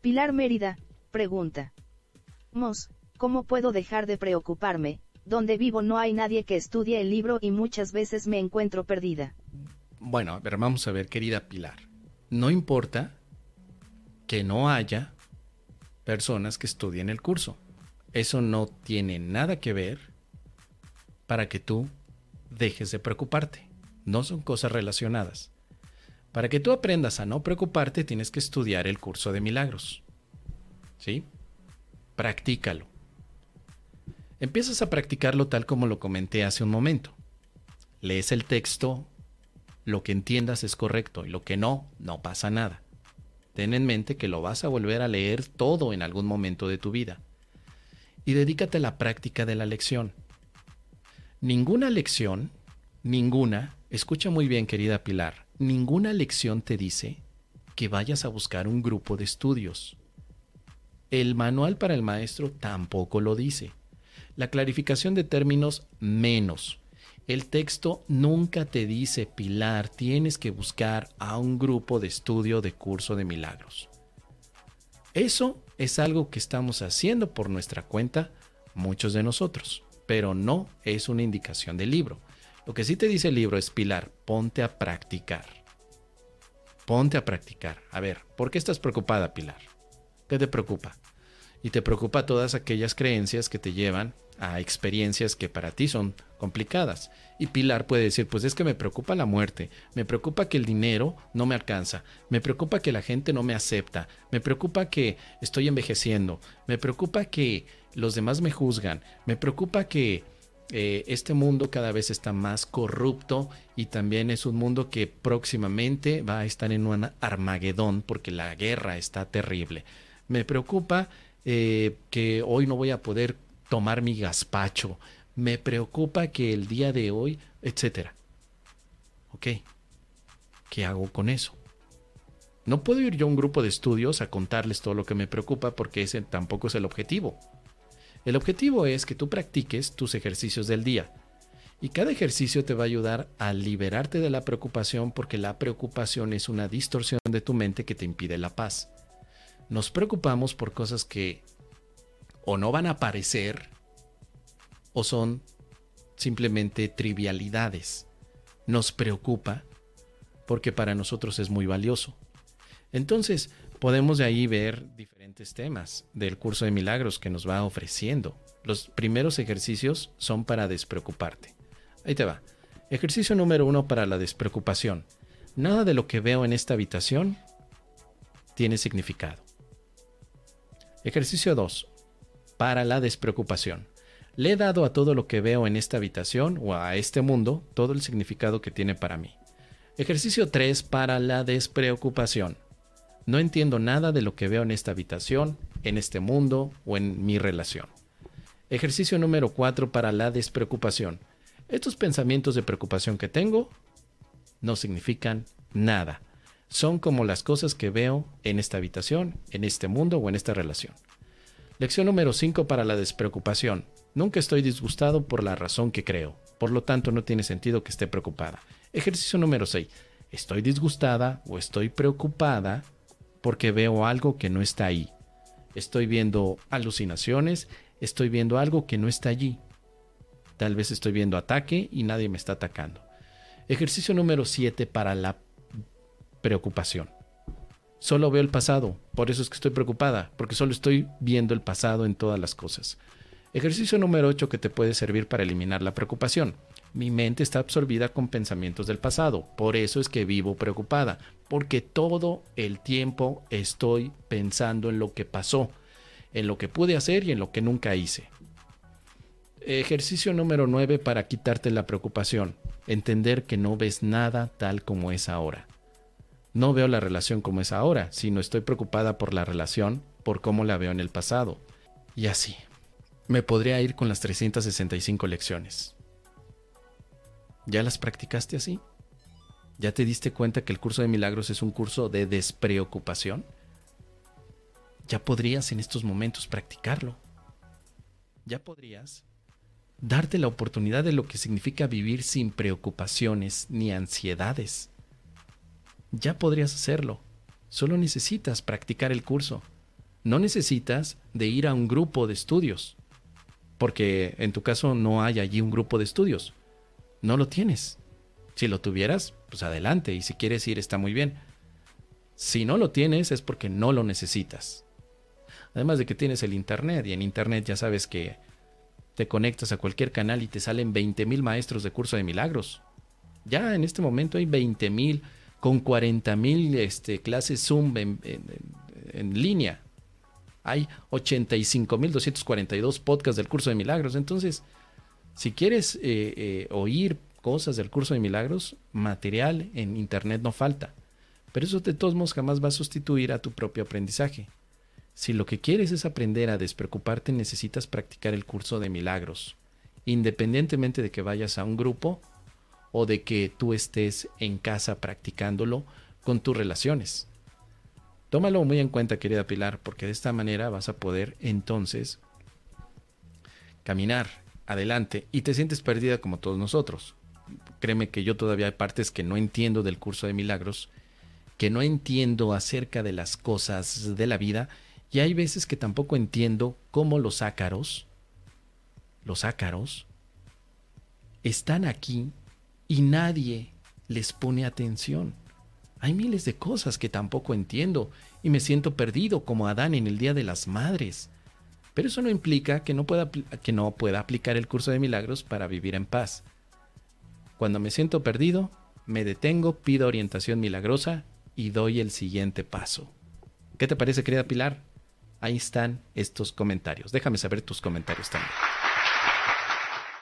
Pilar Mérida, pregunta. Mos, ¿cómo puedo dejar de preocuparme? Donde vivo no hay nadie que estudie el libro y muchas veces me encuentro perdida. Bueno, a ver, vamos a ver, querida Pilar. No importa que no haya personas que estudien el curso. Eso no tiene nada que ver para que tú dejes de preocuparte. No son cosas relacionadas. Para que tú aprendas a no preocuparte, tienes que estudiar el curso de milagros. ¿Sí? Practícalo. Empiezas a practicarlo tal como lo comenté hace un momento. Lees el texto, lo que entiendas es correcto y lo que no, no pasa nada. Ten en mente que lo vas a volver a leer todo en algún momento de tu vida. Y dedícate a la práctica de la lección. Ninguna lección, ninguna, escucha muy bien querida Pilar, ninguna lección te dice que vayas a buscar un grupo de estudios. El manual para el maestro tampoco lo dice. La clarificación de términos menos. El texto nunca te dice, Pilar, tienes que buscar a un grupo de estudio de curso de milagros. Eso es algo que estamos haciendo por nuestra cuenta muchos de nosotros, pero no es una indicación del libro. Lo que sí te dice el libro es, Pilar, ponte a practicar. Ponte a practicar. A ver, ¿por qué estás preocupada, Pilar? ¿Qué te preocupa? Y te preocupa todas aquellas creencias que te llevan a experiencias que para ti son complicadas. Y Pilar puede decir, pues es que me preocupa la muerte, me preocupa que el dinero no me alcanza, me preocupa que la gente no me acepta, me preocupa que estoy envejeciendo, me preocupa que los demás me juzgan, me preocupa que eh, este mundo cada vez está más corrupto y también es un mundo que próximamente va a estar en un Armagedón porque la guerra está terrible. Me preocupa eh, que hoy no voy a poder tomar mi gazpacho, me preocupa que el día de hoy, etcétera. ¿Ok? ¿Qué hago con eso? No puedo ir yo a un grupo de estudios a contarles todo lo que me preocupa porque ese tampoco es el objetivo. El objetivo es que tú practiques tus ejercicios del día. Y cada ejercicio te va a ayudar a liberarte de la preocupación porque la preocupación es una distorsión de tu mente que te impide la paz. Nos preocupamos por cosas que o no van a aparecer o son simplemente trivialidades. Nos preocupa porque para nosotros es muy valioso. Entonces, podemos de ahí ver diferentes temas del curso de milagros que nos va ofreciendo. Los primeros ejercicios son para despreocuparte. Ahí te va. Ejercicio número uno para la despreocupación. Nada de lo que veo en esta habitación tiene significado. Ejercicio 2 para la despreocupación. Le he dado a todo lo que veo en esta habitación o a este mundo todo el significado que tiene para mí. Ejercicio 3 para la despreocupación. No entiendo nada de lo que veo en esta habitación, en este mundo o en mi relación. Ejercicio número 4 para la despreocupación. Estos pensamientos de preocupación que tengo no significan nada. Son como las cosas que veo en esta habitación, en este mundo o en esta relación. Lección número 5 para la despreocupación. Nunca estoy disgustado por la razón que creo. Por lo tanto, no tiene sentido que esté preocupada. Ejercicio número 6. Estoy disgustada o estoy preocupada porque veo algo que no está ahí. Estoy viendo alucinaciones, estoy viendo algo que no está allí. Tal vez estoy viendo ataque y nadie me está atacando. Ejercicio número 7 para la preocupación. Solo veo el pasado, por eso es que estoy preocupada, porque solo estoy viendo el pasado en todas las cosas. Ejercicio número 8 que te puede servir para eliminar la preocupación. Mi mente está absorbida con pensamientos del pasado, por eso es que vivo preocupada, porque todo el tiempo estoy pensando en lo que pasó, en lo que pude hacer y en lo que nunca hice. Ejercicio número 9 para quitarte la preocupación. Entender que no ves nada tal como es ahora. No veo la relación como es ahora, sino estoy preocupada por la relación, por cómo la veo en el pasado. Y así. Me podría ir con las 365 lecciones. ¿Ya las practicaste así? ¿Ya te diste cuenta que el curso de milagros es un curso de despreocupación? Ya podrías en estos momentos practicarlo. Ya podrías darte la oportunidad de lo que significa vivir sin preocupaciones ni ansiedades ya podrías hacerlo. Solo necesitas practicar el curso. No necesitas de ir a un grupo de estudios, porque en tu caso no hay allí un grupo de estudios. No lo tienes. Si lo tuvieras, pues adelante, y si quieres ir está muy bien. Si no lo tienes es porque no lo necesitas. Además de que tienes el Internet, y en Internet ya sabes que te conectas a cualquier canal y te salen 20.000 maestros de curso de milagros. Ya en este momento hay 20.000 con 40.000 este, clases Zoom en, línea. Hay 85.242 podcasts del curso de milagros. Entonces, si quieres eh, eh, oír cosas del curso de milagros, material en Internet no falta. Pero eso de todos modos jamás va a sustituir a tu propio aprendizaje. Si lo que quieres es aprender a despreocuparte, necesitas practicar el curso de milagros, independientemente de que vayas a un grupo o de que tú estés en casa practicándolo con tus relaciones. Tómalo muy en cuenta, querida Pilar, porque de esta manera vas a poder entonces caminar adelante y te sientes perdida como todos nosotros. Créeme que yo todavía hay partes que no entiendo del curso de milagros, que no entiendo acerca de las cosas de la vida y hay veces que tampoco entiendo cómo los ácaros, los ácaros, están aquí y nadie les pone atención. Hay miles de cosas que tampoco entiendo y me siento perdido como Adán en el Día de las Madres. Pero eso no implica que no pueda, que no pueda aplicar el curso de milagros para vivir en paz. Cuando me siento perdido, me detengo, pido orientación milagrosa y doy el siguiente paso. ¿Qué te parece, querida Pilar? ahí están estos comentarios. Déjame saber tus comentarios también.